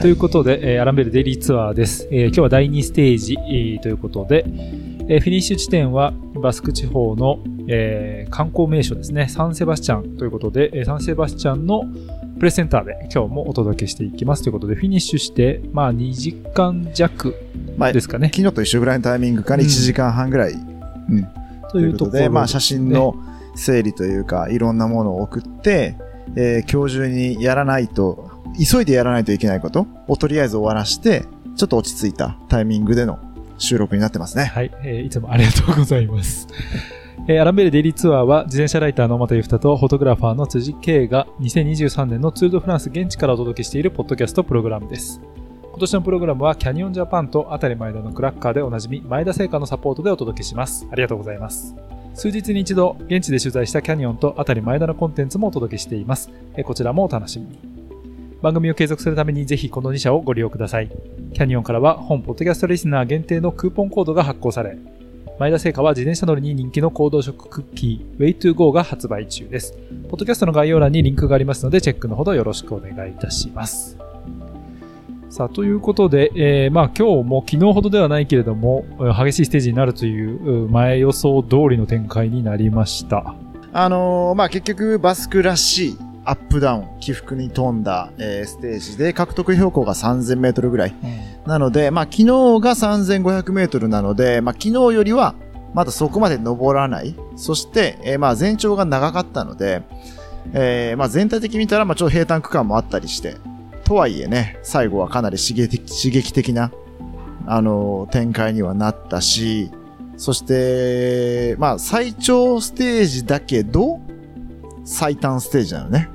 はい。ということで、えー、アランベルデイリーツアーです。えー、今日は第2ステージ、えー、ということで、えー、フィニッシュ地点はバスク地方の、えー、観光名所ですね、サンセバスチャンということで、えー、サンセバスチャンのプレセンターで今日もお届けしていきますということで、フィニッシュして、まあ2時間弱ですかね。まあ、昨日と一緒ぐらいのタイミングかね、1時間半ぐらい。うん。ということで、まあ写真の整理というか、いろんなものを送って、えー、今日中にやらないと急いでやらないといけないことをとりあえず終わらして、ちょっと落ち着いたタイミングでの収録になってますね。はい、えー、いつもありがとうございます。えー、アランベルデイリーツアーは自転車ライターの又ゆふたとフォトグラファーの辻圭が2023年のツールドフランス現地からお届けしているポッドキャストプログラムです。今年のプログラムはキャニオンジャパンとあたり前田のクラッカーでおなじみ前田製菓のサポートでお届けします。ありがとうございます。数日に一度現地で取材したキャニオンとあたり前田のコンテンツもお届けしています。えこちらもお楽しみに。番組を継続するためにぜひこの2社をご利用ください。キャニオンからは本ポッドキャストリスナー限定のクーポンコードが発行され、前田製菓は自転車乗りに人気の行動食クッキー Way2Go が発売中です。ポッドキャストの概要欄にリンクがありますのでチェックのほどよろしくお願いいたします。さあ、ということで、えー、まあ今日も昨日ほどではないけれども、激しいステージになるという前予想通りの展開になりました。あのー、まあ結局バスクらしいアップダウン、起伏に富んだ、えー、ステージで獲得標高が3000メートルぐらい。うん、なので、まあ昨日が3500メートルなので、まあ昨日よりはまだそこまで登らない。そして、えー、まあ全長が長かったので、えー、まあ全体的に見たら、まあちょっと平坦区間もあったりして、とはいえね、最後はかなり刺激的刺激的な、あのー、展開にはなったし、そして、まあ最長ステージだけど、最短ステージなのね。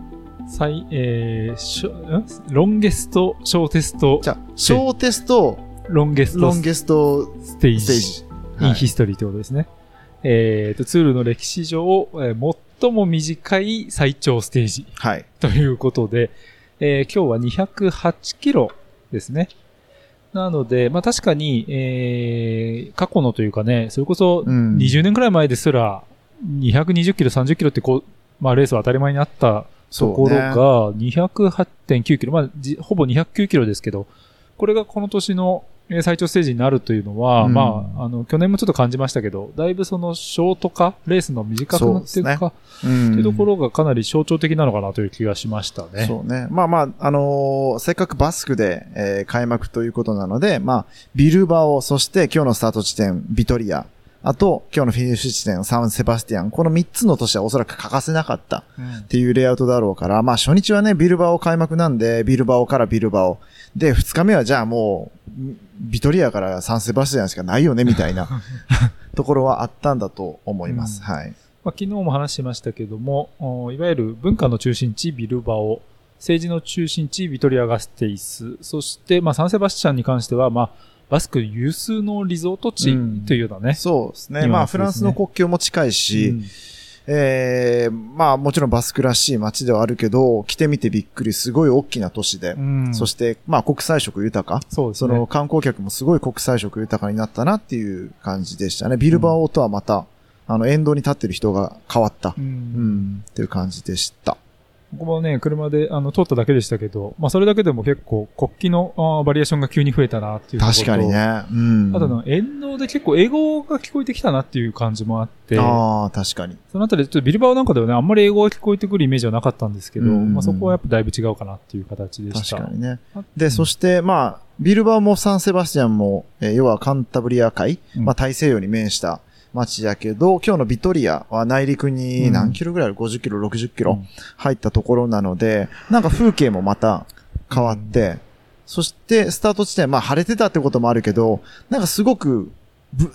最、えー、しょ、ん？ロンゲスト、ショーテスト。じゃショーテスト、ロンゲスト、ロンゲストステージ。ステージ。インヒストリーってことですね。えっ、ー、と、ツールの歴史上、えー、最も短い最長ステージ。はい。ということで、えー、今日は208キロですね。なので、まあ確かに、えー、過去のというかね、それこそ20年くらい前ですら、220キロ、30キロってこう、まあレースは当たり前にあったところが208.9キロ、まあほぼ209キロですけど、これがこの年の最長ステージになるというのは、うん、まあ、あの、去年もちょっと感じましたけど、だいぶそのショート化、レースの短くなっていくか、と、ね、いうところがかなり象徴的なのかなという気がしましたね。そうね。まあまあ、あのー、せっかくバスクで、えー、開幕ということなので、まあ、ビルバオ、そして今日のスタート地点、ビトリア、あと、今日のフィニッシュ地点、サンセバスティアン、この3つの都市はおそらく欠かせなかったっていうレイアウトだろうから、うん、まあ初日はね、ビルバオ開幕なんで、ビルバオからビルバオ。で、2日目はじゃあもう、ビトリアからサンセバスティアンしかないよね、みたいな ところはあったんだと思います。うん、はい。まあ、昨日も話しましたけども、いわゆる文化の中心地、ビルバオ。政治の中心地、ビトリアガステイス。そして、まあ、サンセバスチャンに関しては、まあ、バスク有数のリゾート地というようなね。うん、そうですね。まあ、フランスの国境も近いし、うん、ええー、まあもちろんバスクらしい街ではあるけど、来てみてびっくり、すごい大きな都市で、うん、そしてまあ国際色豊か。そうですね。その観光客もすごい国際色豊かになったなっていう感じでしたね。ビルバオとはまた、あの沿道に立ってる人が変わった、うん、うん、っていう感じでした。ここはね、車であの通っただけでしたけど、まあそれだけでも結構国旗のあバリエーションが急に増えたなっていうと確かにね。うん。あとの沿道で結構英語が聞こえてきたなっていう感じもあって。ああ、確かに。そのあたり、ちょっとビルバオなんかではね、あんまり英語が聞こえてくるイメージはなかったんですけど、うん、まあそこはやっぱだいぶ違うかなっていう形でした。確かにね。で、うん、そしてまあ、ビルバオもサンセバスティアンも、えー、要はカンタブリア海、うん、まあ大西洋に面した街だけど、今日のビトリアは内陸に何キロぐらいある、うん、?50 キロ、60キロ入ったところなので、なんか風景もまた変わって、うん、そしてスタート地点、まあ晴れてたってこともあるけど、なんかすごく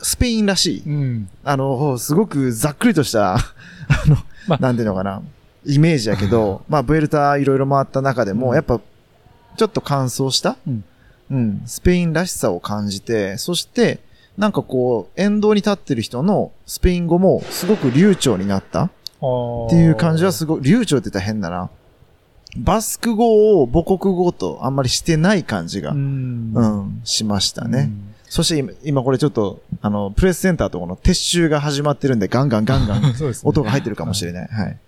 スペインらしい。うん、あの、すごくざっくりとした あの、まあ、なんていうのかな、イメージやけど、まあ、ブエルタいろいろ回った中でも、やっぱ、ちょっと乾燥した、うん、うん、スペインらしさを感じて、そして、なんかこう、沿道に立ってる人のスペイン語もすごく流暢になったっていう感じはすごい、流暢って言ったら変だな。バスク語を母国語とあんまりしてない感じが、うん、うん、しましたね。そして今、今これちょっと、あの、プレスセンターとこの撤収が始まってるんで、ガンガンガンガン 音が入ってるかもしれない。はい。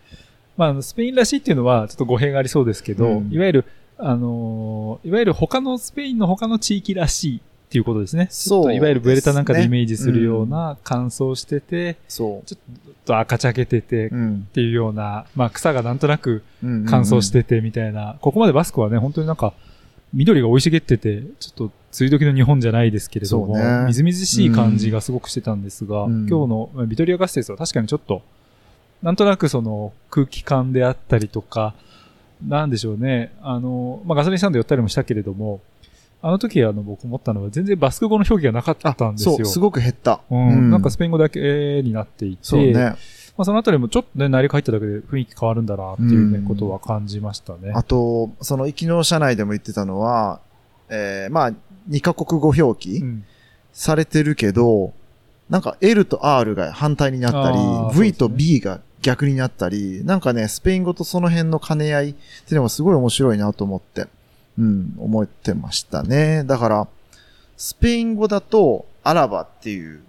まあ、スペインらしいっていうのは、ちょっと語弊がありそうですけど、うん、いわゆる、あのーいわゆる他のスペインの他の地域らしいっていうことですね。そうちょっといわゆるブエルタなんかでイメージするような乾燥してて、そちょっと赤茶けてて、っていうような、まあ草がなんとなくうん。乾燥しててみたいな、ここまでバスクはね、本当になんか、緑が生い茂ってて、ちょっと梅雨時の日本じゃないですけれども、ね。みずみずしい感じがすごくしてたんですが、うん。今日のまあビトリアガステスは確かにちょっと、なんとなくその空気感であったりとか、なんでしょうね、あの、まあ、ガソリンスタンド寄ったりもしたけれども、あの時あの僕思ったのは全然バスク語の表記がなかったんですよ。そう、すごく減った。うんなんかスペイン語だけになっていて、そうね。まあ、そのあたりもちょっとね、内陸入っただけで雰囲気変わるんだなっていうね、うんことは感じましたね。あと、その、行きの社内でも言ってたのは、えー、まあ、2カ国語表記うんされてるけど、なんか L と R が反対になったり、V と B が逆になったり、なんかね、スペイン語とその辺の兼ね合いっていうのがすごい面白いなと思って、うん、思ってましたね。だから、スペイン語だと、アラバっていう、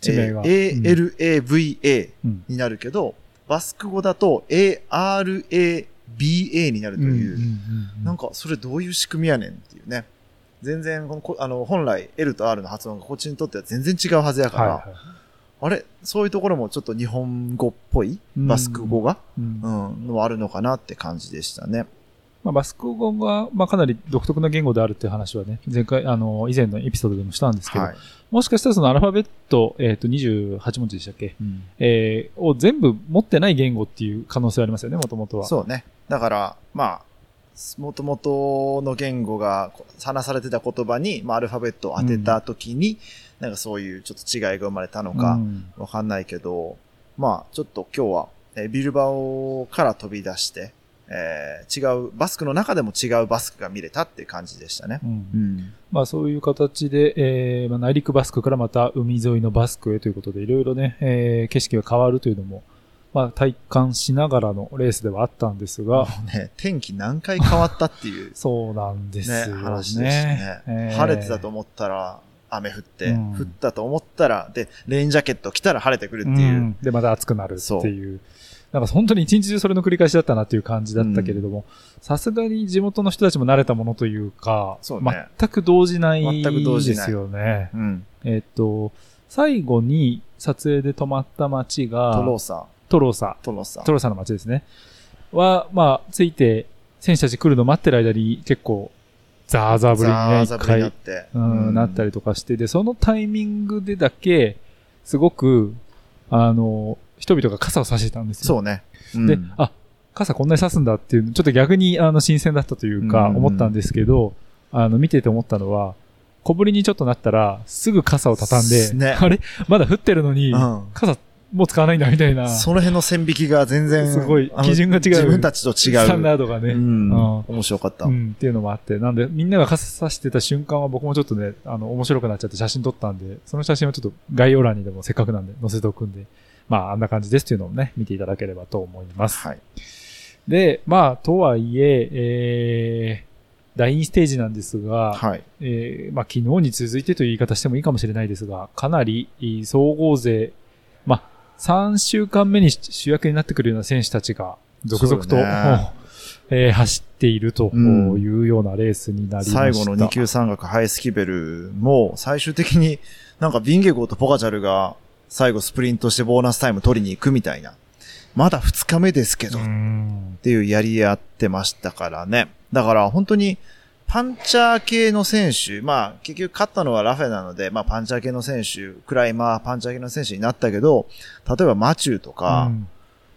地名が。えー ALAVA うん。になるけど、バスク語だと ARABA になるという、なんか、それどういう仕組みやねんっていうね。全然このこ、あの、本来 L と R の発音がこっちにとっては全然違うはずやから、はいはいあれ？そういうところもちょっと日本語っぽい？バスク語が、うん。うん、のあるのかなって感じでしたね。まあ、バスク語が、まあ、かなり独特な言語であるっていう話はね、前回、あの、以前のエピソードでもしたんですけど、はい。もしかしたらそのアルファベット、えっ、と、28文字でしたっけ？えーを全部持ってない言語っていう可能性ありますよね、もともとは。そうね。だから、まあ、もともとの言語がこ話されてた言葉に、まあ、アルファベットを当てたときに、なんかそういうちょっと違いが生まれたのか、うんわかんないけど、まあ、ちょっと今日は、えービルバオから飛び出して、えー違う、バスクの中でも違うバスクが見れたっていう感じでしたね。うんん。まあそういう形で、えーまあ、内陸バスクからまた海沿いのバスクへということで、いろいろね、えー景色が変わるというのも、まあ体感しながらのレースではあったんですが、ね、天気何回変わったっていう、そうなんですねよね。、話でしたね。えー晴れてたと思ったら雨降って、うん降ったと思ったら、で、レインジャケット着たら晴れてくるっていう。んで、また暑くなるっていう。なんか本当に一日中それの繰り返しだったなっていう感じだったけれども、さすがに地元の人たちも慣れたものというか、そうね全く動じない全く動じないですよね。うん。えっと、最後に撮影で泊まった街が、トローサ、トローサ、トローサ。トローサの街ですね。は、まあ、ついて、選手たち来るの待ってる間に結構、ザーザーぶりにね、一回、て。うん、なったりとかして、で、そのタイミングでだけ、すごく、あの、人々が傘を差してたんですよ。そうね。うん。で、あ、傘こんなに差すんだっていうの、ちょっと逆に、あの、新鮮だったというか、うん。思ったんですけど、あの、見てて思ったのは、小降りにちょっとなったら、すぐ傘を畳んで、ね。あれ？まだ降ってるのに、うん。傘もう使わないんだみたいな、その辺の線引きが全然、すごい基準が違う。自分たちと違う。スタンダードがね、うん。うん。面白かった。うん、っていうのもあって、なんで、みんなが傘差してた瞬間は僕もちょっとね、あの、面白くなっちゃって写真撮ったんで、その写真はちょっと概要欄にでもせっかくなんで載せておくんで、まあ、あんな感じですっていうのをね、見ていただければと思います。はい。で、まあ、とはいえ、えー、第2ステージなんですが、はい。えーまあ、昨日に続いてという言い方してもいいかもしれないですが、かなり総合勢、まあ、3週間目に主役になってくるような選手たちが続々と、えー走っているとうんいうようなレースになりました。最後の2級山岳ハイスキベルも、最終的になんかビンゲゴーとポカチャルが最後スプリントしてボーナスタイム取りに行くみたいな。まだ2日目ですけど、うっんていうやり合ってましたからね。だから本当にパンチャー系の選手、まあ結局勝ったのはラフェなので、まあパンチャー系の選手、クライマー、パンチャー系の選手になったけど、例えばマチューとか、うん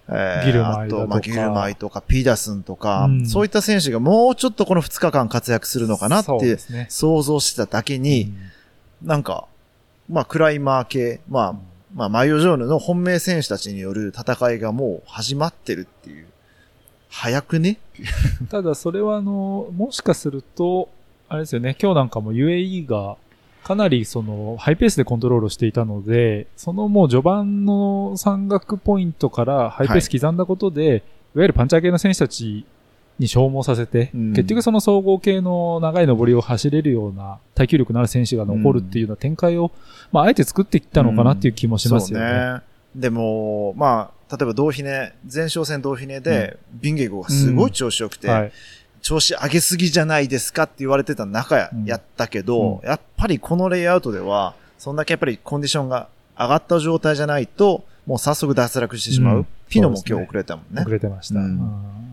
えーギルマイだとかまあ、ギルマイとか、ピーダスンとか、うんそういった選手がもうちょっとこの2日間活躍するのかなって。想像してただけに、なんか、まあ、クライマー系、まあ、まあ、マイオジョーヌの本命選手たちによる戦いがもう始まってるっていう。早くね？ただそれはあの、もしかすると、あれですよね、今日なんかも UAE がかなりそのハイペースでコントロールをしていたので、そのもう序盤の山岳ポイントからハイペース刻んだことで、い、わゆるパンチャー系の選手たちに消耗させて、うん結局その総合系の長い登りを走れるような耐久力のある選手が残るっていうような展開を、まあ、あえて作っていったのかなっていう気もしますよね。そうね。でも、まあ、例えば同ひね、前哨戦同ひねで、ビンゲゴがすごい調子良くて、はい。調子上げすぎじゃないですかって言われてた中や,、うんったけど、やっぱりこのレイアウトでは、そんだけやっぱりコンディションが上がった状態じゃないと、もう早速脱落してしまう。うんピノも今日遅れたもんね。遅れてました。うんうん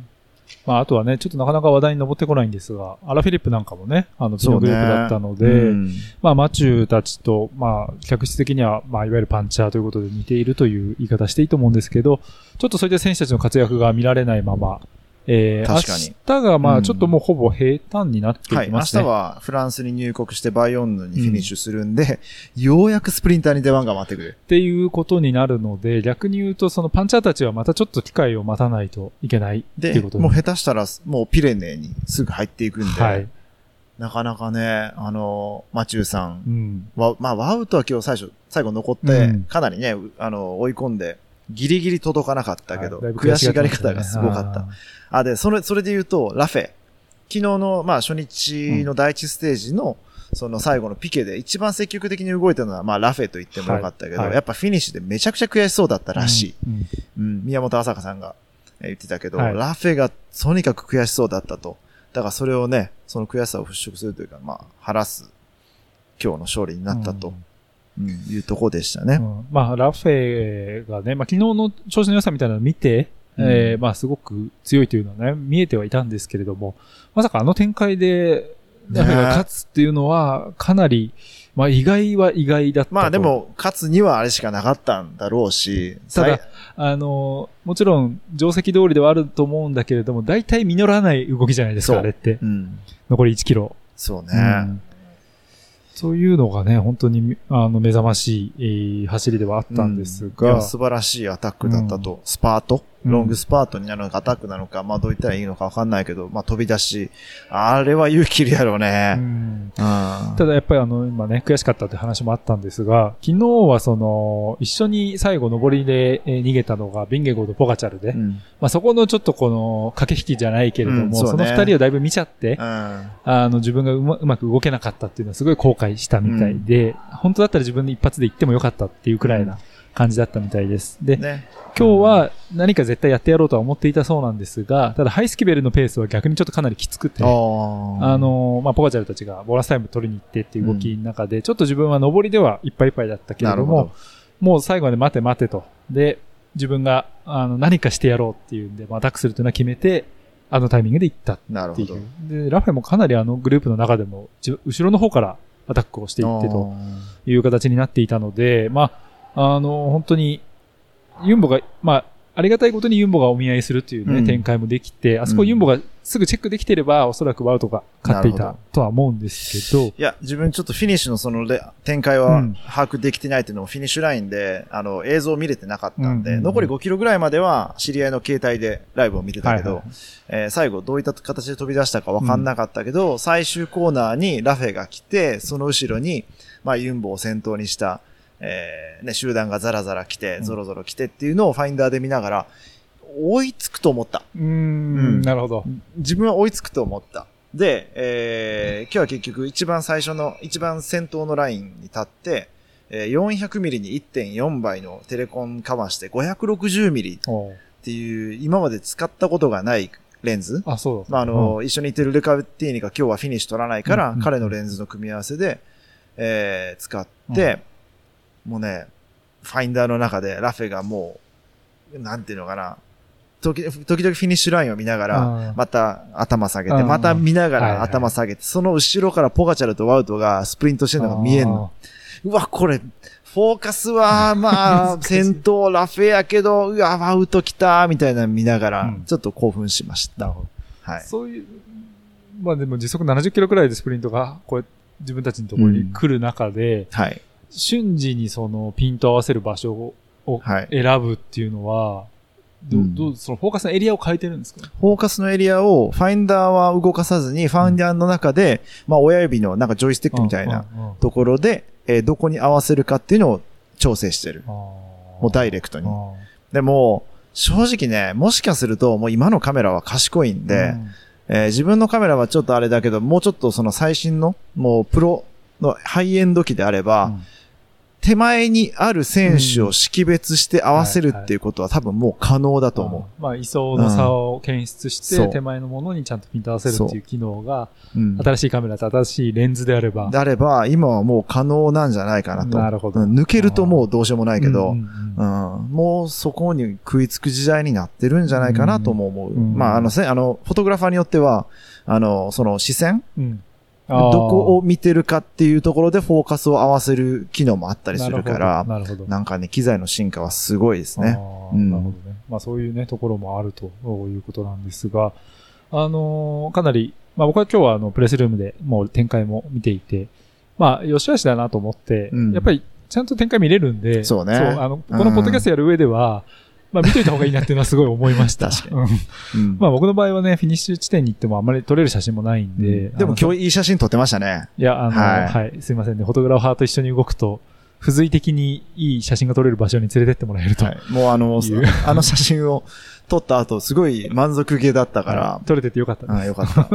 まあ、あとはね、ちょっとなかなか話題に上ってこないんですが、アラ・フィリップなんかもね、あの、ピノグループだったので、うん。まあ、マチューたちと、まあ、客室的には、まあ、いわゆるパンチャーということで似ているという言い方していいと思うんですけど、ちょっとそういった選手たちの活躍が見られないまま、えー、確かに明日が、まあ、うんちょっともうほぼ平坦になってはい。明日きますね。はフランスに入国してバイオンヌにフィニッシュするんで、ようやくスプリンターに出番が待ってくる。っていうことになるので、逆に言うと、そのパンチャーたちはまたちょっと機会を待たないといけないっていでうこ、とにもう下手したら、もうピレネーにすぐ入っていくんで、はい。なかなかね、あの、マチューさんうん。は、まあ、ワウトは今日最初、最後残って、うんかなりね、うあの、追い込んで、ギリギリ届かなかったけど、はい悔しがり方がすごかった。。あ、で、それ、それで言うと、ラフェ。昨日の、まあ、初日の第一ステージの、その最後のピケで一番積極的に動いたのは、まあ、ラフェと言ってもよかったけど、はいはいやっぱフィニッシュでめちゃくちゃ悔しそうだったらしい。うん。うんうん、宮本朝香さんがえー言ってたけど、はいラフェがとにかく悔しそうだったと。だからそれをね、その悔しさを払拭するというか、まあ、晴らす今日の勝利になったと、うんいうところでしたね。うんまあ、ラフェがね、まあ、昨日の調子の良さみたいなのを見て、えーまあ、すごく強いというのはね、見えてはいたんですけれども、まさかあの展開で、ラフェが勝つっていうのは、かなり、まあ、意外は意外だったと。まあで、も、勝つにはあれしかなかったんだろうし、ただあの、もちろん、定石通りではあると思うんだけれども、大体実らない動きじゃないですか、あれって。うん、残り1キロ。そうね。うんそういうのがね、本当に、あの、目覚ましい、えー走りではあったんですが、素晴らしいアタックだったと。うスパート。うんロングスパートになるのかアタックなのか、まあどう言ったらいいのかわかんないけど、まあ飛び出し、あれは勇気いるやろううね。んうん。ただやっぱりあの、今ね、悔しかったって話もあったんですが、昨日はその、一緒に最後上りでえー逃げたのがビンゲゴーとポガチャルで、うん。まあそこのちょっとこの駆け引きじゃないけれども、うんそうねその二人をだいぶ見ちゃって、うん。あの、自分がうまうまく動けなかったっていうのはすごい後悔したみたいで、本当だったら自分で一発で行ってもよかったっていうくらいな感じだったみたいです。で、ね。今日は何か絶対やってやろうとは思っていたそうなんですが、ただハイスキベルのペースは逆にちょっとかなりきつくて、あの、まあ、ポガチャルたちがボーナスタイム取りに行ってっていう動きの中で、ちょっと自分は上りではいっぱいいっぱいだったけれどもど、。もう最後まで待て待てと。で、自分があの何かしてやろうっていうんで、まあアタックするというのは決めて、あのタイミングで行ったってい。う。で、ラフェもかなりあのグループの中でも、じ後ろの方からアタックをしていってという形になっていたので、まあ、あの、本当に、ユンボが、まあ、ありがたいことにユンボがお見合いするっていうね、うん。展開もできて、あそこユンボがすぐチェックできてれば、おそらくワウトが勝っていたとは思うんですけど、いや、自分ちょっとフィニッシュのそのレ展開はうん。把握できてないっていうのもフィニッシュラインで、あの、映像を見れてなかったんで、うんうんうん。残り5キロぐらいまでは知り合いの携帯でライブを見てたけど、はいはいえー最後どういった形で飛び出したかわかんなかったけど、最終コーナーにラフェが来て、その後ろに、まあ、ユンボを先頭にした、えーね、集団がザラザラ来て、うんゾロゾロ来てっていうのをファインダーで見ながら、追いつくと思った。うーん、うんなるほど。自分は追いつくと思った。で、えー今日は結局一番最初の、一番先頭のラインに立って、えー400ミリに1.4倍のテレコンかまして560ミリっていう今まで使ったことがないレンズ。あ、そうだ。まあ、あの、一緒にいてるルカ・ティーニが今日はフィニッシュ取らないから、うんうん彼のレンズの組み合わせで、えー使って、もうね、ファインダーの中でラフェがもう、なんていうのかな、時時々フィニッシュラインを見ながら、また頭下げて、うん。また見ながら頭下げて、その後ろからポガチャルとワウトがスプリントしてるのが見えんの。うわ、これ、フォーカスは、まあ、先頭ラフェやけど、うわ、ワウト来た、みたいなの見ながらうん、ちょっと興奮しました。はい。そういう、まあでも時速70キロくらいでスプリントが、こう自分たちのところに来る中で、はい。瞬時にそのピント合わせる場所をはい。選ぶっていうのは、どうん。どう、そのフォーカスのエリアを変えてるんですか？フォーカスのエリアを、ファインダーは動かさずに、ファインダーの中で、まあ、親指のなんかジョイスティックみたいなうんうんうん。ところで、えーどこに合わせるかっていうのを調整してる。もうダイレクトに。でも、正直ね、もしかすると、もう今のカメラは賢いんで、えー自分のカメラはちょっとあれだけど、もうちょっとその最新の、もうプロのハイエンド機であれば、手前にある選手を識別して合わせるっていうことは多分もう可能だと思あーまあ、位相の差を検出して、手前のものにちゃんとピント合わせるっていう機能が。新しいカメラと新しいレンズであれば。であれば、今はもう可能なんじゃないかなと。なるほど。うん。抜けるともうどうしようもないけど、うんうんうん、もうそこに食いつく時代になってるんじゃないかなとも思う。うん。まあ、あのせ、あの、フォトグラファーによっては、あの、その視線うんどこを見てるかっていうところでフォーカスを合わせる機能もあったりするから、なるほど。なんかね、機材の進化はすごいですね。うんなるほどね。まあそういうね、ところもあるということなんですが、あのーかなり、まあ僕は今日はあの、プレスルームでもう展開も見ていて、まあ、よしあしだなと思って、うんやっぱりちゃんと展開見れるんで、そうねあの、このポッドキャストやる上では、まあ見といた方がいいなっていうのはすごい思いました。確かに。うんまあ僕の場合はね、フィニッシュ地点に行ってもあんまり撮れる写真もないんで、でも今日いい写真撮ってましたね。日、いや、あの、ははいい、すいませんね、フォトグラファーと一緒に動くと、付随的にいい写真が撮れる場所に連れてってもらえると。はい。もうあの あの写真を撮った後、すごい満足げだったから はい、撮れててよかったです。あよかった。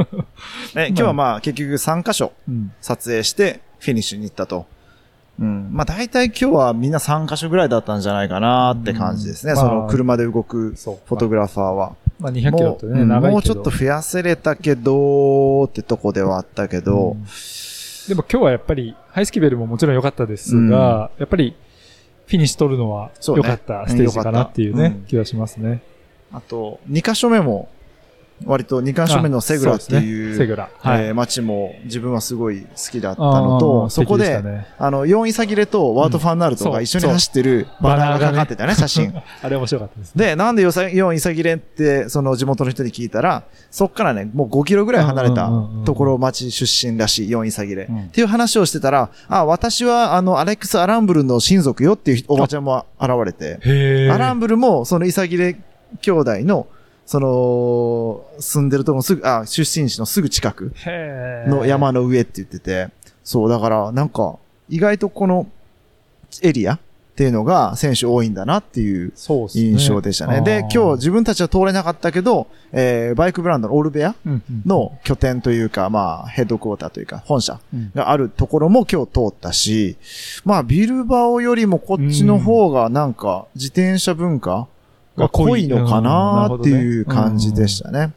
ね、今日はまあ結局3箇所うん。撮影してフィニッシュに行ったと。うん。まあ大体今日はみんな3箇所ぐらいだったんじゃないかなって感じですね。うんそのまあ車で動く。フォトグラファーは。まあ、200キロってね、長い。もうちょっと増やせれたけど、ってとこではあったけど、うんでも今日はやっぱり、ハイスキベルももちろん良かったですが、やっぱり、フィニッシュ取るのは良かったステージかなっていうね、気がしますね。あと、2箇所目も、割と2箇所目のセグラってあいう、ねセグラ。はい。えー街も自分はすごい好きだったのと、そこで、素敵したねあの、4位先レとワート・ファンナルトが一緒に走ってるバナーがかかってたね、写真。あれ面白かったですね。で、なんで4位先レって、その地元の人に聞いたら、そっからね、もう5キロぐらい離れたところ町出身らしい、4位先レ。うんっていう話をしてたら、あ、私はあの、アレックス・アランブルの親族よっていうおばちゃんも現れて、アランブルも、そのイサギレ兄弟の、その、住んでるとこのすぐ、あ、出身地のすぐ近くの山の上って言ってて、そう、だから、なんか、意外とこのエリアっていうのが選手多いんだなっていう印象でしたね。で、今日自分たちは通れなかったけど、えー、バイクブランドのオールベアの拠点というか、まあ、ヘッドクォーターというか、本社うん。があるところも今日通ったし、まあ、ビルバオよりもこっちの方がなんか、自転車文化が濃いのかなっていう感じでしたね。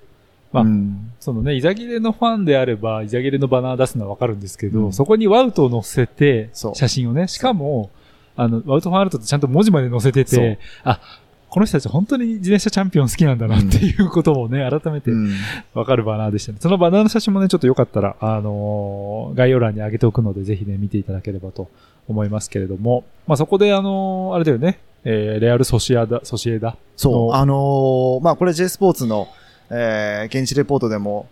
まあうん。そのね、イザギレのファンであれば、イザギレのバナー出すのはわかるんですけど、うん。そこにワウトを載せて、写真をね、しかも、あの、ワウトファンアルトってちゃんと文字まで載せてて、あ、この人たち本当に自転車チャンピオン好きなんだなっていうこともね、改めてうんわかるバナーでしたね。そのバナーの写真もね、ちょっとよかったら、あのー概要欄に上げておくので、ぜひね、見ていただければと思いますけれども、まあそこであのーあれだよね、えーレアルソシアダ、ソシエダ。そう。のあのーまあ、これ J スポーツの、えー現地レポートでも、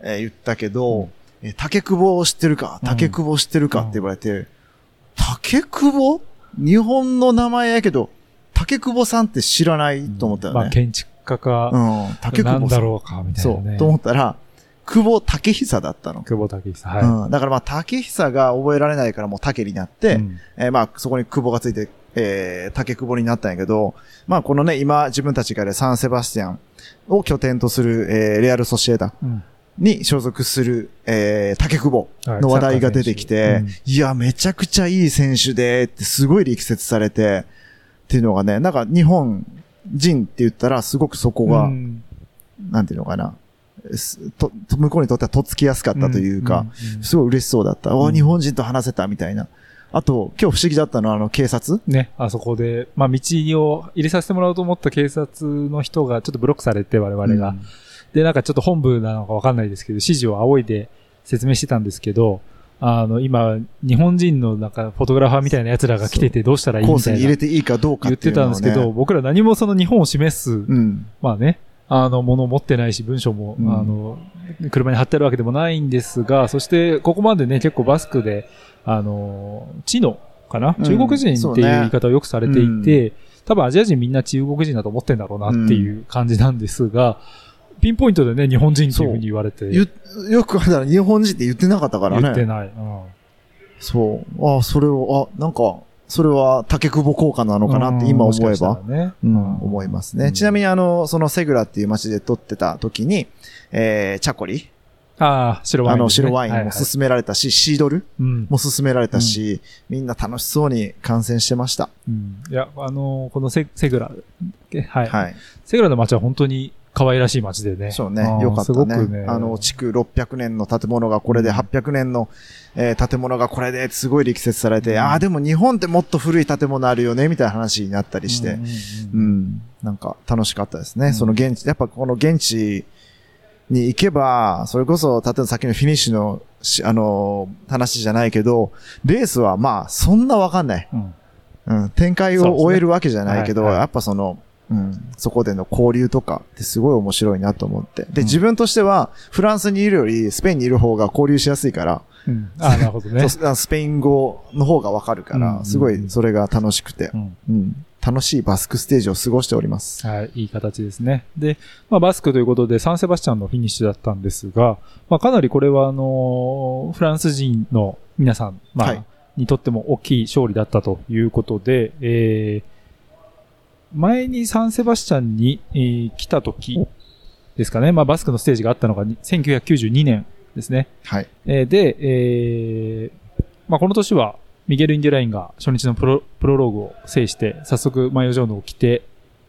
えー言ったけど、うんえー竹久保を知ってるかうん竹久保知ってるかって言われて、竹久保？日本の名前やけど、竹久保さんって知らないと思ったよね。まあ建築家か、うん。竹久なんだ。ろうか、みたいそう。なね。と思ったら、久保竹久だったの。久保建英さん。はい。うん。だからまあ、竹久が覚えられないからもう竹になって、うんえーまあ、そこに久保がついて、えー、竹久保になったんやけど、まあ、このね、今、自分たちがね、サンセバスティアンを拠点とする、えー、レアル・ソシエダうん。に所属する、えー、竹久保はいの話題が出てきて、サッカー選いや、めちゃくちゃいい選手で、ってすごい力説されて、っていうのがね、なんか日本人って言ったら、すごくそこが、うん。なんていうのかな、すと、と向こうにとってはとっつきやすかったというか、、んんんすごい嬉しそうだった。うん。あ、日本人と話せたみたいな。あと、今日不思議だったのは、あの、警察？ね、あそこで、まあ、道を入れさせてもらおうと思った警察の人がちょっとブロックされて、我々が。で、なんかちょっと本部なのかわかんないですけど、指示を仰いで説明してたんですけど、あの、今、日本人のなんかフォトグラファーみたいな奴らが来ててどうしたらいいコースに入みたいなれていいかどうか言ってたんですけど、僕ら何もその日本を示す、うん。まあね、あの、ものを持ってないし、文章も、うん。あの、車に貼ってあるわけでもないんですが、そして、ここまでね、結構バスクで、あの、チノかな、うん。中国人っていう言い方をよくされていて、多分アジア人みんな中国人だと思ってんだろうなっていう感じなんですが、ピンポイントでね、日本人っていうふうに言われて、ゆよく考えたら日本人って言ってなかったからね。言ってない。うん。そう。あ、それを、あ、なんか、それは竹久保効果なのかなって今思えば、ね。うん、思いますね。ちなみにあの、そのセグラっていう街で撮ってた時に、えー、チャコリああ、白ワイン、ね。あの、白ワインもはい勧められたし、シードルうん。も勧められたし、みんな楽しそうに観戦してました。うん。いや、あのーこのセセグラ、はい。はい。セグラの街は本当に可愛らしい街でね。そうね。よかったすごくね。あの、築600年の建物がこれで、うん800年の、えー建物がこれですごい力説されて、うんああ、でも日本ってもっと古い建物あるよね、みたいな話になったりして、うんうんううんん、なんか楽しかったですね。うんその現地、やっぱこの現地に行けば、それこそ、例えばさっきのフィニッシュのし、あのー話じゃないけど、レースはまあ、そんなわかんない。うん。うん、展開を終えるわけじゃないけど、はいはい。やっぱその、うん、そこでの交流とかってすごい面白いなと思って。で、うん。自分としては、フランスにいるより、スペインにいる方が交流しやすいから、うん。あ あ、なるほどね。スペイン語の方がわかるかうんら、すごいそれが楽しくて、うんうん、楽しいバスクステージを過ごしております。はい、いい形ですね。で、まあ、バスクということで、サンセバスチャンのフィニッシュだったんですが、まあ、かなりこれは、あのーフランス人の皆さん、まあ、はいにとっても大きい勝利だったということで、えー、前にサンセバスチャンに、えー来た時ですかね、まあ、バスクのステージがあったのがに1992年ですね。はい。えーで、えーまあ、この年は、ミゲル・インディラインが初日のプロプロローグを制して、早速マイオジョーヌを着て、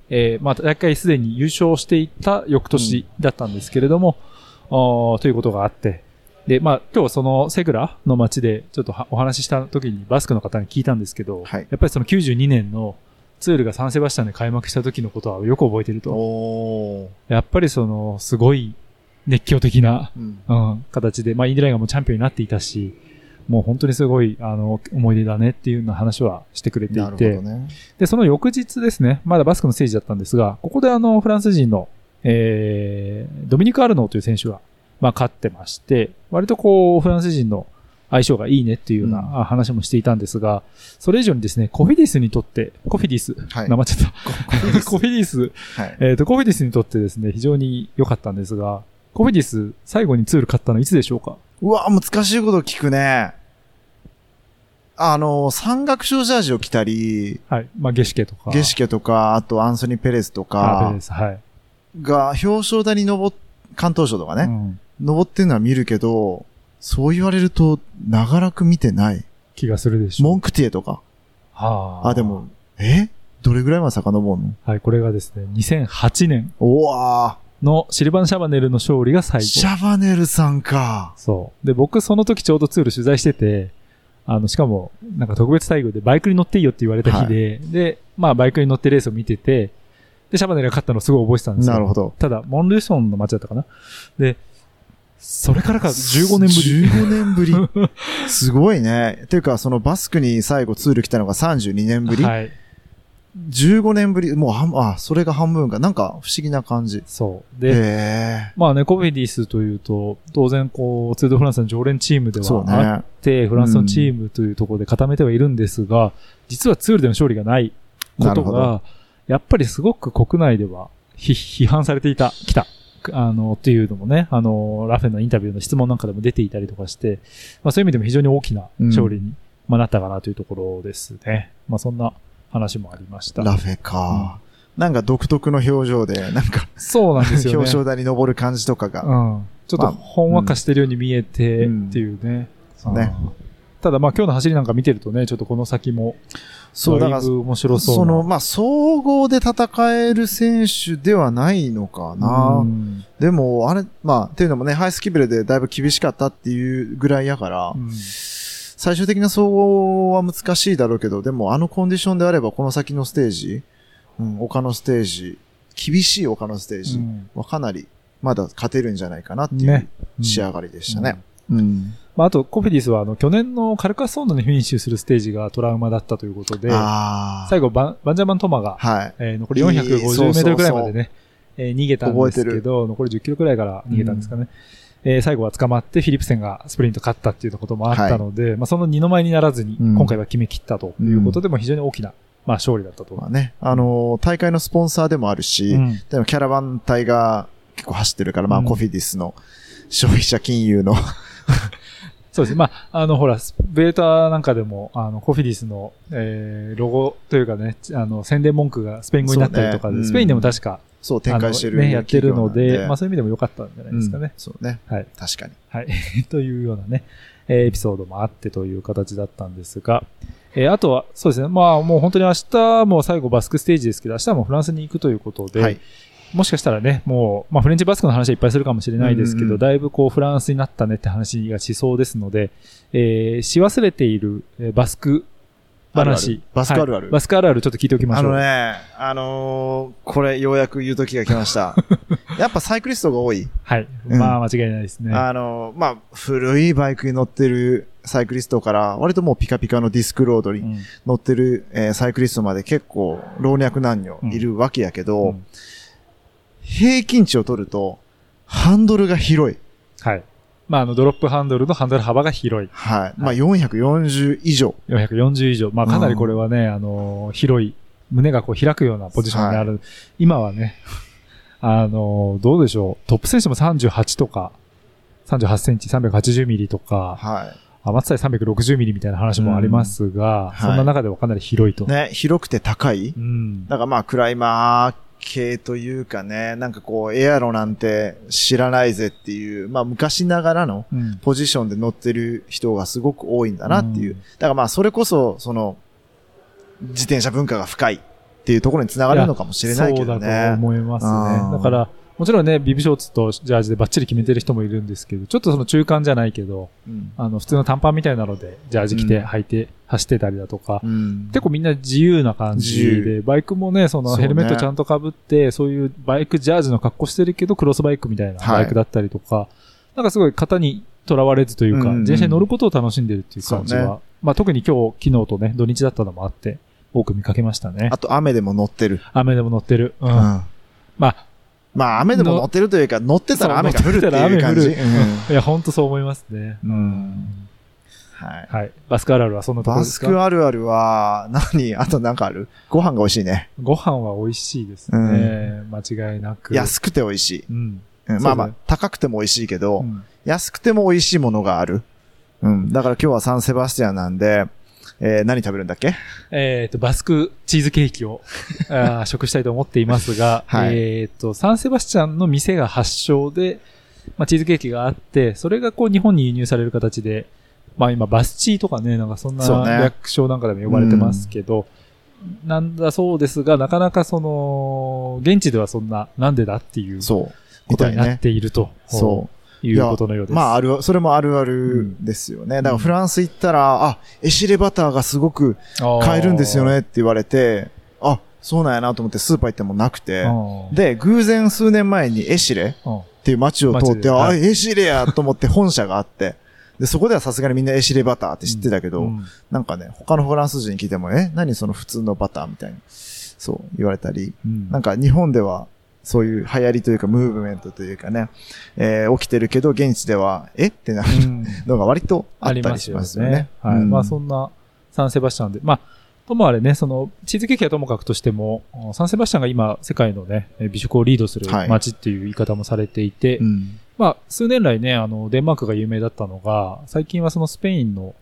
えーまあ、大会すでに優勝していた翌年だったんですけれども、あーということがあって、で、まあ、今日はそのセグラの街でちょっとはお話しした時にバスクの方に聞いたんですけど、はいやっぱりその92年のツールがサンセバスチャンで開幕した時のことはよく覚えてると。やっぱりその、すごい熱狂的なうん。うん、形で、まあ、インディラインがもうチャンピオンになっていたし、もう本当にすごい、あの、思い出だねっていうような話はしてくれていなるほて、どね。で、その翌日ですね、まだバスクのステージだったんですが、ここであの、フランス人の、えー、ドミニク・アルノーという選手が、まあ、勝ってまして、割とこう、フランス人の相性がいいねっていうような話もしていたんですが、それ以上にですね、コフィディスにとって、コフィディス、はい名前ちゃった。コフィディス、はい。えっ、と、コフィディスにとってですね、非常に良かったんですが、コフィディス、最後にツール勝ったのいつでしょうか？うわ、難しいこと聞くね。あの、山岳賞ジャージを着たり、はい。まあ、ゲシケとか。ゲシケとか、あとアンソニー・ペレスとあ、ペかレス、はい。が表彰台に登っ、関東賞とかね、うん。登ってるのは見るけど、そう言われると長らく見てない。気がするでしょう。モンクティエとか。はあ、で。も、え？どれぐらいまで遡るの？はい、これがですね、2008年おわのシルバン・シャバネルの勝利が最ー、シ後。ャバネルさんか。そう。で、僕その時ちょうどツール取材してて、あの、しかも、なんか特別待遇でバイクに乗っていいよって言われた日で、で、まあバイクに乗ってレースを見てて、で、シャバネルが勝ったのをすごい覚えてたんですよ。なるほど。ただ、モンルーソンの街だったかなで、それからか15年ぶり。15年ぶり。すごいね。ていうか、そのバスクに最後ツール来たのが32年ぶり。はい。15年ぶり。もう半、あ、それが半分か。なんか不思議な感じ。そう。へで、え。まあね、コフェディスというと、当然こう、ツール・ド・フランスの常連チームではあっね。て、フランスのチームというところで固めてはいるんですが、実はツールでの勝利がないことが、やっぱりすごく国内では批批判されていた、来た。あの、っていうのもね、あの、ラフェのインタビューの質問なんかでも出ていたりとかして、まあそういう意味でも非常に大きな勝利に、まあなったかなというところですね。まあそんな話もありました。ラフェか。なんか独特の表情で、なんか、そうなんですよね。表彰台に登る感じとかが。うん。ちょっとほんわかしてるように見えてっていうね。そうねうんただまあ今日の走りなんか見てるとね、ちょっとこの先も、そう、だい、ぶ面白そうな。その、まあ、総合で戦える選手ではないのかな。うんでも、あれ、まあ、っていうのもね、ハイスキブルでだいぶ厳しかったっていうぐらいやから、うん最終的な総合は難しいだろうけど、でもあのコンディションであれば、この先のステージ、うん、他のステージ、厳しい他のステージうんはかなり、まだ勝てるんじゃないかなっていうね。仕上がりでしたね。うん。まあ、あと、コフェディスは、あの、去年のカルカスソンドにフィニッシュするステージがトラウマだったということで。最後バン、バンジャマン・トマが、はい。えー残りいい450そうそうそうメートルくらいまでね、えー逃げたんです覚えてけど、残り10キロくらいから逃げたんですかね。えー最後は捕まって、フィリプセンがスプリント勝ったっていうこともあったので、まあ、その二の前にならずに、うん。今回は決め切ったということでも非常に大きな、まあ、勝利だったと。まあね、あのー大会のスポンサーでもあるし、うん。でもキャラバン隊が結構走ってるから、まあ、うん。コフィディスの消費者金融の。そうです。ね。まあ、あの、ほら、ベータなんかでも、あの、コフィディスの、えー、ロゴというかね、あの、宣伝文句がスペイン語になったりとかで、ねうんスペインでも確か、そう、展開してる、ね、やってるので、まあそういう意味でも良かったんじゃないですかね。うんそうね。はい。確かに。はい。というようなね、えーエピソードもあってという形だったんですが、えーあとは、そうですね。まあもう本当に明日も最後バスクステージですけど、明日はもうフランスに行くということで、はい。もしかしたらね、もう、まあフレンチバスクの話はいっぱいするかもしれないですけど、うんうんうんだいぶこうフランスになったねって話がしそうですので、えーし忘れている、えーバスク話。あるあるバスクあるあるはいバスクあるあるちょっと聞いておきましょう。あのね、あのーこれようやく言う時が来ました。やっぱサイクリストが多い。はい。うんまあ間違いないですね。あのーまあ、古いバイクに乗ってるサイクリストから、割ともうピカピカのディスクロードにうん乗ってる、えーサイクリストまで結構老若男女いるわけやけど、うん平均値を取ると、ハンドルが広い。はい。まああのドロップハンドルのハンドル幅が広い。はい。まあ、440以上。440以上。まあ、かなりこれはね、あのー広い、胸がこう開くようなポジションにある。今はね、あのーどうでしょう。トップ選手も38とか、38センチ、380ミリとか、はい。あ松谷360ミリみたいな話もありますが、はいそんな中ではかなり広いと。ね、広くて高い。うん。だからまあ、クライマー系というかね、なんかこう、エアロなんて知らないぜっていう、まあ、昔ながらのうんポジションで乗ってる人がすごく多いんだなっていう。うんだからまあ、それこそ、その、自転車文化が深いっていうところにつながるのかもしれないけどそうだとね。思いますうんね。だから、もちろんね、ビブショーツとジャージでバッチリ決めてる人もいるんですけど、ちょっとその中間じゃないけど、うん。あの、普通の短パンみたいなので、ジャージ着てうん。履いて走ってたりだとか、うん。結構みんな自由な感じ自で、バイクもね、そのヘルメットちゃんと被って、そういうバイクジャージの格好してるけど、クロスバイクみたいなはい。バイクだったりとか、なんかすごい型にとらわれずというか、自転車に乗ることを楽しんでるっていう感じは、ね。まあ特に今日、昨日とね、土日だったのもあって、多く見かけましたね。あ。と、雨でも乗ってる。雨でも乗ってる。うん。うん。まあ、まあ、雨でも乗ってるというか、乗ってたら雨が降るっていう感じ。そうんいや、ほんとそう思いますね。うんはい。はい。バスクあるあるはそんなところバスですか？クあるあるは、何？あとなんかある？ご飯が美味しいね。ご飯は美味しいですね。間違いなく。安くて美味しい。うん。うんまあまあ高くても美味しいけど、うん安くても美味しいものがある。うん。だから今日はサンセバスティアンなんで、えー何食べるんだっけ？えっ、と、バスクチーズケーキを あー食したいと思っていますが、はいえっ、と、サンセバスチャンの店が発祥で、まあ、チーズケーキがあって、それがこう日本に輸入される形で、まあ今バスチーとかね、なんかそんな略称なんかでも呼ばれてますけど、なんだそうですが、なかなかその、現地ではそんな、なんでだっていうそう。ことになっ。ていると、そう。いうことのようです。まあ、ある、それもあるあるですよね。だからフランス行ったら、あ、エシレバターがすごく買えるんですよねって言われて、あ、そうなんやなと思ってスーパー行ってもなくて。で、偶然数年前にエシレうんっていう街を通って、あ、エシレやと思って本社があって、で、そこではさすがにみんなエシレバターって知ってたけど、うん。なんかね、他のフランス人に聞いても、え、何その普通のバターみたいな、そう言われたり、うん。なんか日本ではそういう流行りというかムーブメントというかね、えー起きてるけど、現地では、え？ってなるうん。のが割とああったりしりますよね。よね。はい。うん。まあそんなサンセバスチャンで、まあ、ともあれね、その、チーズケーキはともかくとしても、サンセバスチャンが今、世界のね、え美食をリードするはい。街っていう言い方もされていて、うん。まあ、数年来ね、あの、デンマークが有名だったのが、最近はそのスペインの、お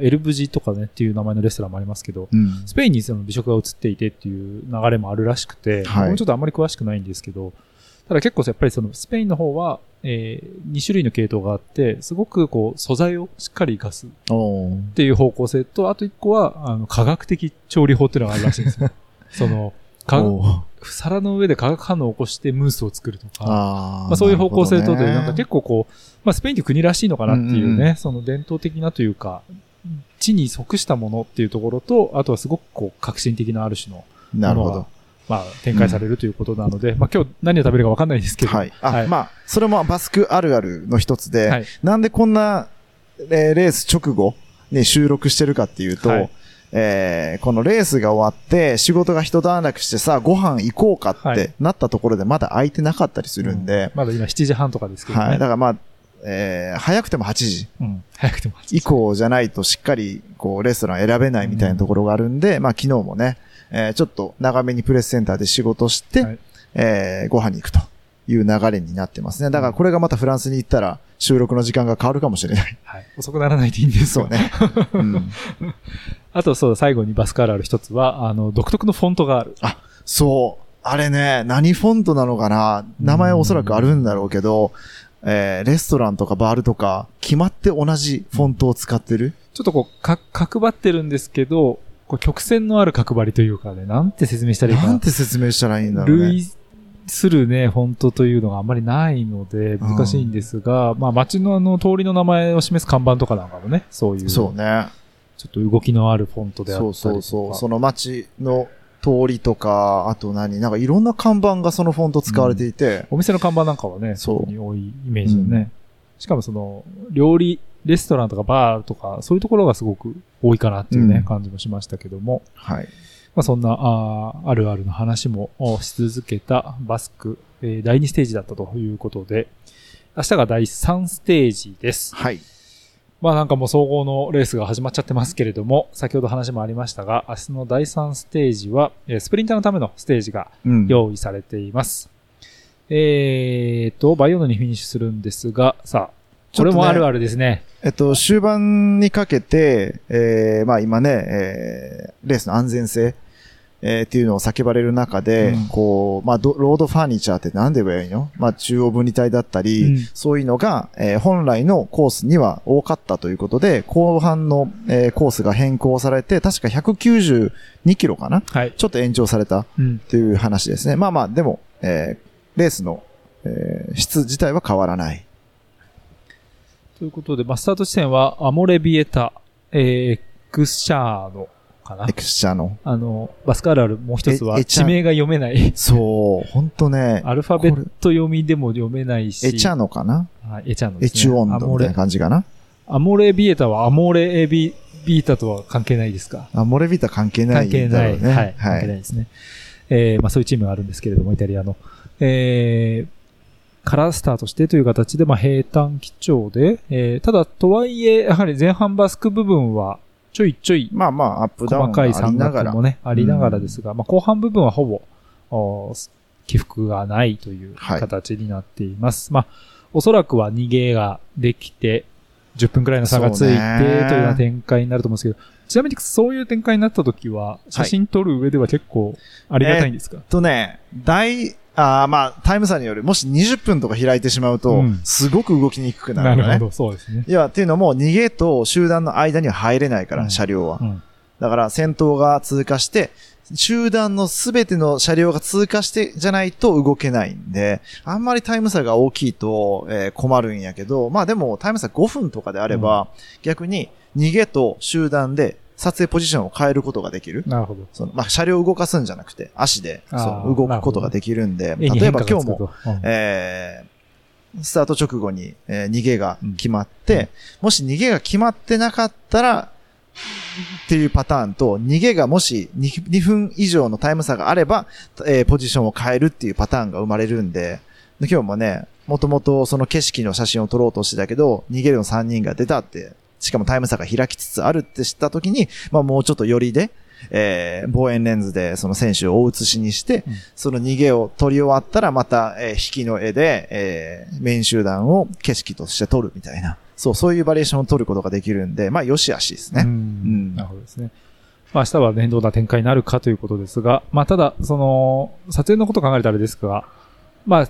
エルブジとかねっていう名前のレストランもありますけど、うん。スペインにその美食が移っていてっていう流れもあるらしくて、はい。僕もちょっとあんまり詳しくないんですけど、ただ結構やっぱりそのスペインの方は、えー、2種類の系統があって、すごくこう素材をしっかり活かすっていう方向性と、あと1個はあの科学的調理法っていうのがあるらしいんですよ。その、皿の上で化学反応を起こしてムースを作るとか、あーまあ、そういう方向性とで、なんか結構こう、まあ、スペインって国らしいのかなっていうね、うんうんその伝統的なというか、地に即したものっていうところと、あとはすごくこう、革新的なある種のなるほど。まあ、展開されるということなので、まあ、今日何を食べるかわかんないですけど、はい。あ、はい。まあ、それもバスクあるあるの一つで、はい。なんでこんな、えーレース直後に収録してるかっていうと、はいえーこのレースが終わって、仕事が一段落してさあ、ご飯行こうかってはいなったところでまだ空いてなかったりするんで、まだ今7時半とかですけどね。はい。だからまあ、えー早くても8時うん、早くても8時以降じゃないとしっかり、こう、レストラン選べないみたいなところがあるんで、まあ昨日もね、えーちょっと長めにプレスセンターで仕事して、はいえーご飯に行くという流れになってますね。だからこれがまたフランスに行ったら収録の時間が変わるかもしれない。はい。遅くならないでいいんですよそう。ね。うん、あと、そう、最後にバスカールある一つは、あの、独特のフォントがある。そう。あれね、何フォントなのかな？名前おそらくあるんだろうけど、えー、レストランとかバールとか、決まって同じフォントを使ってる？ちょっとこう、か、角張ってるんですけど、こう曲線のある角張りというかね、なんて説明したらいいかな？んて説明したらいいんだろうね。類するね、フォントというのがあんまりないので、難しいんですが、まあ街のあの通りの名前を示す看板とかなんかもね、そういう、そうね。ちょっと動きのあるフォントであったりとか。そうそうそう。その街の通りとか、あと何なんかいろんな看板がそのフォント使われていて。お店の看板なんかはね、そう特に多いイメージよね。しかもその、料理、レストランとかバーとか、そういうところがすごく多いかなっていうね、うん感じもしましたけども。はい。まあそんな、あーあるあるの話もおし続けたバスク、えー第2ステージだったということで、明日が第3ステージです。はい。まあなんかもう総合のレースが始まっちゃってますけれども、先ほど話もありましたが、明日の第3ステージは、えースプリンターのためのステージがうん。用意されています。えーと、バイオードにフィニッシュするんですが、さあ、これもあるあるですね。えっと、終盤にかけて、えー、まあ今ね、えー、レースの安全性、えー、っていうのを叫ばれる中で、うんこう、まあどロードファーニチャーって何で言えばいいの？まあ中央分離帯だったり、うんそういうのが、えー本来のコースには多かったということで、後半の、えーコースが変更されて、確か192キロかな？はい。ちょっと延長されたうん。という話ですね。まあまあ、でも、えーレースの、えー質自体は変わらない。ということで、まあ、スタート地点は、アモレビエタ、えー、エクシャーノかなエ。クスチャの。あの、バスカールあるもう一つは、地名が読めない。そう、ほんとね、アルファベット読みでも読めないし。エチャノかな？はい、エチャノエですね。チュオンドみたいな、感じかな？アモレビエタはアモレビ、ビータとは関係ないですか？あ、モレビタ関係ない関係ない。だろうね。はい。関係ないですね。えーまあそういうチームがあるんですけれども、イタリアの。えーからスタートしてという形で、まあ平坦基調で、えーただ、とはいえ、やはり前半バスク部分は、ちょいちょいまあまあ、アップダウン細かいりながら山岳も。ね、ありながらですが、まあ後半部分はほぼ、お起伏がないというはい形になっています。まあ、おそらくは逃げができて、10分くらいの差がついて、というような展開になると思うんですけど、ちなみにそういう展開になった時は、写真撮る上では結構ありがたいんですか、とね、大、あーまあ、タイム差による、もし20分とか開いてしまうと、うんすごく動きにくくなるのね。なるほど、そうですね。いや、っていうのも、逃げと集団の間には入れないから、うん車両は。うん。だから、先頭が通過して、集団のすべての車両が通過してじゃないと動けないんで、あんまりタイム差が大きいと、えー困るんやけど、まあでもタイム差5分とかであれば、逆に逃げと集団で撮影ポジションを変えることができる。なるほど。そのまあ、車両を動かすんじゃなくて、足でそあーの動くことができるんで、例えば今日も、と、うんえースタート直後に、えー逃げが決まって、もし逃げが決まってなかったら、っていうパターンと、逃げがもし 2, 2分以上のタイム差があれば、えーポジションを変えるっていうパターンが生まれるんで、で今日もね、もともとその景色の写真を撮ろうとしてたけど、逃げるの3人が出たって、しかもタイム差が開きつつあるって知った時に、まあもうちょっと寄りで、えー望遠レンズでその選手を大写しにして、うんその逃げを撮り終わったらまた、えー引きの絵で、えーメイン集団を景色として撮るみたいな。そう、そういうバリエーションを撮ることができるんで、まあ、よしあしですうね。んなるほどですね。まあ明日は面倒な展開になるかということですが、まあただ、その、撮影のことを考えるとあれですが、まあ、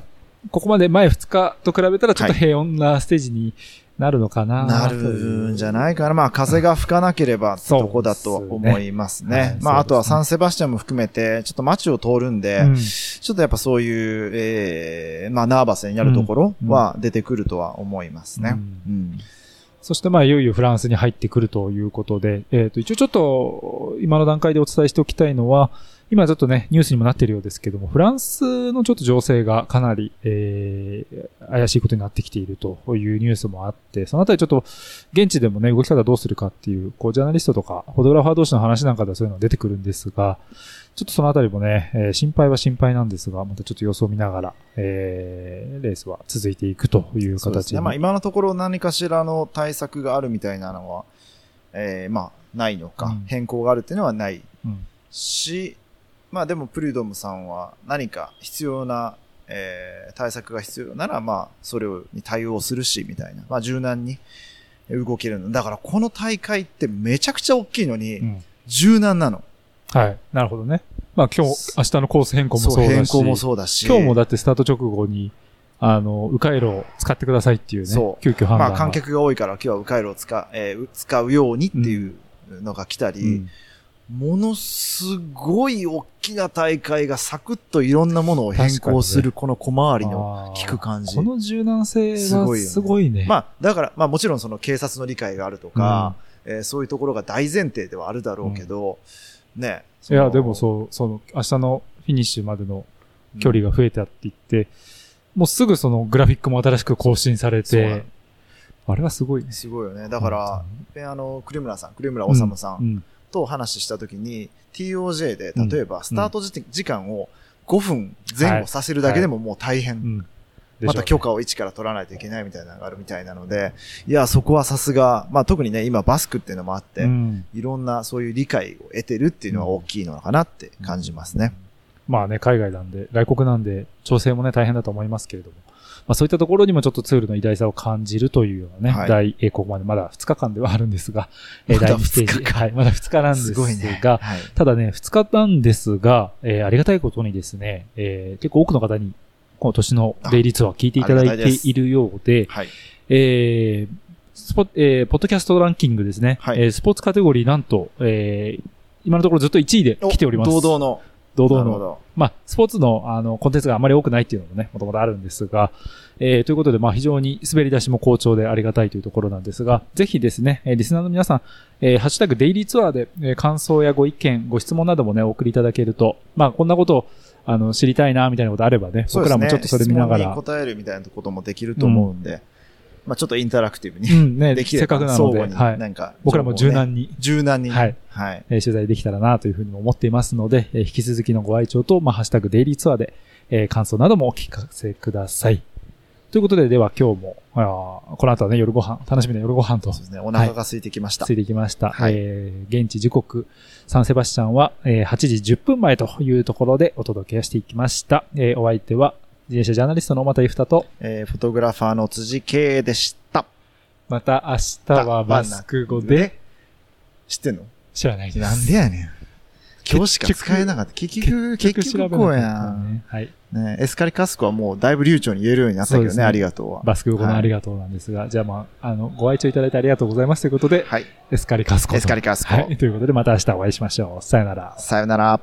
ここまで前2日と比べたらちょっと平穏なステージになるのかな、なるんじゃないかな。まあ、風が吹かなければとこだと思いますね。すねまあ、あとはサンセバスチャンも含めて、ちょっと街を通るんで、うんちょっとやっぱそういう、えーまあ、ナーバスになるところは出てくるとは思いますね。ううんん。そしてまあいよいよフランスに入ってくるということで、えっ、と一応ちょっと今の段階でお伝えしておきたいのは、今ちょっとね、ニュースにもなっているようですけども、フランスのちょっと情勢がかなり、えー、怪しいことになってきているというニュースもあって、そのあたりちょっと現地でもね、動き方どうするかっていう、こう、ジャーナリストとか、フォトグラファー同士の話なんかではそういうのが出てくるんですが、ちょっとそのあたりもね、えー心配は心配なんですが、またちょっと様子を見ながら、えー、レースは続いていくという形ですね。まあ、今のところ何かしらの対策があるみたいなのは、えーまあ、ないのか、うん。変更があるっていうのはないうん。し、まあでもプリュドムさんは何か必要な、えー対策が必要なら、まあ、それに対応するし、みたいな。まあ、柔軟に動けるの。だから、この大会ってめちゃくちゃ大きいのに、うん柔軟なの。はい。なるほどね。まあ今日、明日のコース変更もそうだし。変更もそうだし。今日もだってスタート直後に、あの、迂回路を使ってくださいっていうね。そう急遽判断が。まあ観客が多いから今日は迂回路を使,、えー使うようにっていうのが来たり、うんものすごい大きな大会がサクッといろんなものを変更するこの小回りの効く感じ。この柔軟性はすごいよねいね。まあ、だから、まあもちろんその警察の理解があるとか、えーそういうところが大前提ではあるだろうけど、ね。いや、でもそう、その、明日のフィニッシュまでの距離が増えたって言って、もうすぐそのグラフィックも新しく更新されて、あれはすごいね。すごいよね。だから、であの、栗村さん、栗村治さんうんと話したときに、TOJ で、例えば、スタート時時間を5分前後させるだけでももう大変。また許可を一から取らないといけないみたいなのがあるみたいなので、いや、そこはさすが、まあ特にね、今バスクっていうのもあって、うん。いろんなそういう理解を得てるっていうのは大きいのかなって感じますね。まあね、海外なんで、外国なんで、調整もね、大変だと思いますけれども。まあそういったところにもちょっとツールの偉大さを感じるというようなね、はい第、えーここまでまだ2日間ではあるんですが、えーまだ第2ステージ。2日間はい、まだ2日なんですすごいね。が、はい。ただね、2日なんですが、えーありがたいことにですね、えー結構多くの方に、今年のデイリーツアーを聞いていただいているようで、はい。えースポえーポッドキャストランキングですね、はいえースポーツカテゴリーなんと、えー今のところずっと1位で来ております。堂々の。堂々の。なるほど。まあ、スポーツの、あの、コンテンツがあまり多くないっていうのもね、もともとあるんですが、えーということで、まあ、非常に滑り出しも好調でありがたいというところなんですが、ぜひですね、えーリスナーの皆さん、えーハッシュタグデイリーツアーで、えー感想やご意見、ご質問などもね、お送りいただけると、まあ、こんなことを、あの、知りたいな、みたいなことあればね、僕らもちょっとそれ見ながら、質問に答えるみたいなこともできると思うんで、まあちょっとインタラクティブに、うん、ね、できかくなので、相互にはい。なんか、僕らも柔軟に、に。柔軟に。はい。はい。えー取材できたらなというふうにも思っていますので、えー引き続きのご愛聴と、まあ、ハッシュタグデイリーツアーで、えー感想などもお聞かせください。ということで、では今日も、あーこの後はね、夜ご飯、楽しみな夜ご飯とそうですね。お腹が空いてきました。ついてきました。はいえー現地時刻、サンセバスチャンは、えー8時10分前というところでお届けしていきました。えーお相手は、自転車ジャーナリストの小又ゆふたと、えーフォトグラファーの辻圭でした。また明日はバスク語で、知ってんの？知らないです。なんでやねん。今日しか使えなかった。結局、結局こうやん。ね。はい。ね、エスカリカスコはもうだいぶ流暢に言えるようになったけどね、ねありがとうは。バスク語のありがとうなんですが、じゃあまあ、あの、ご愛聴いただいてありがとうございますということで、はい。エスカリカスコと。エスカリカスコはい。ということで、また明日お会いしましょう。さよなら。さよなら。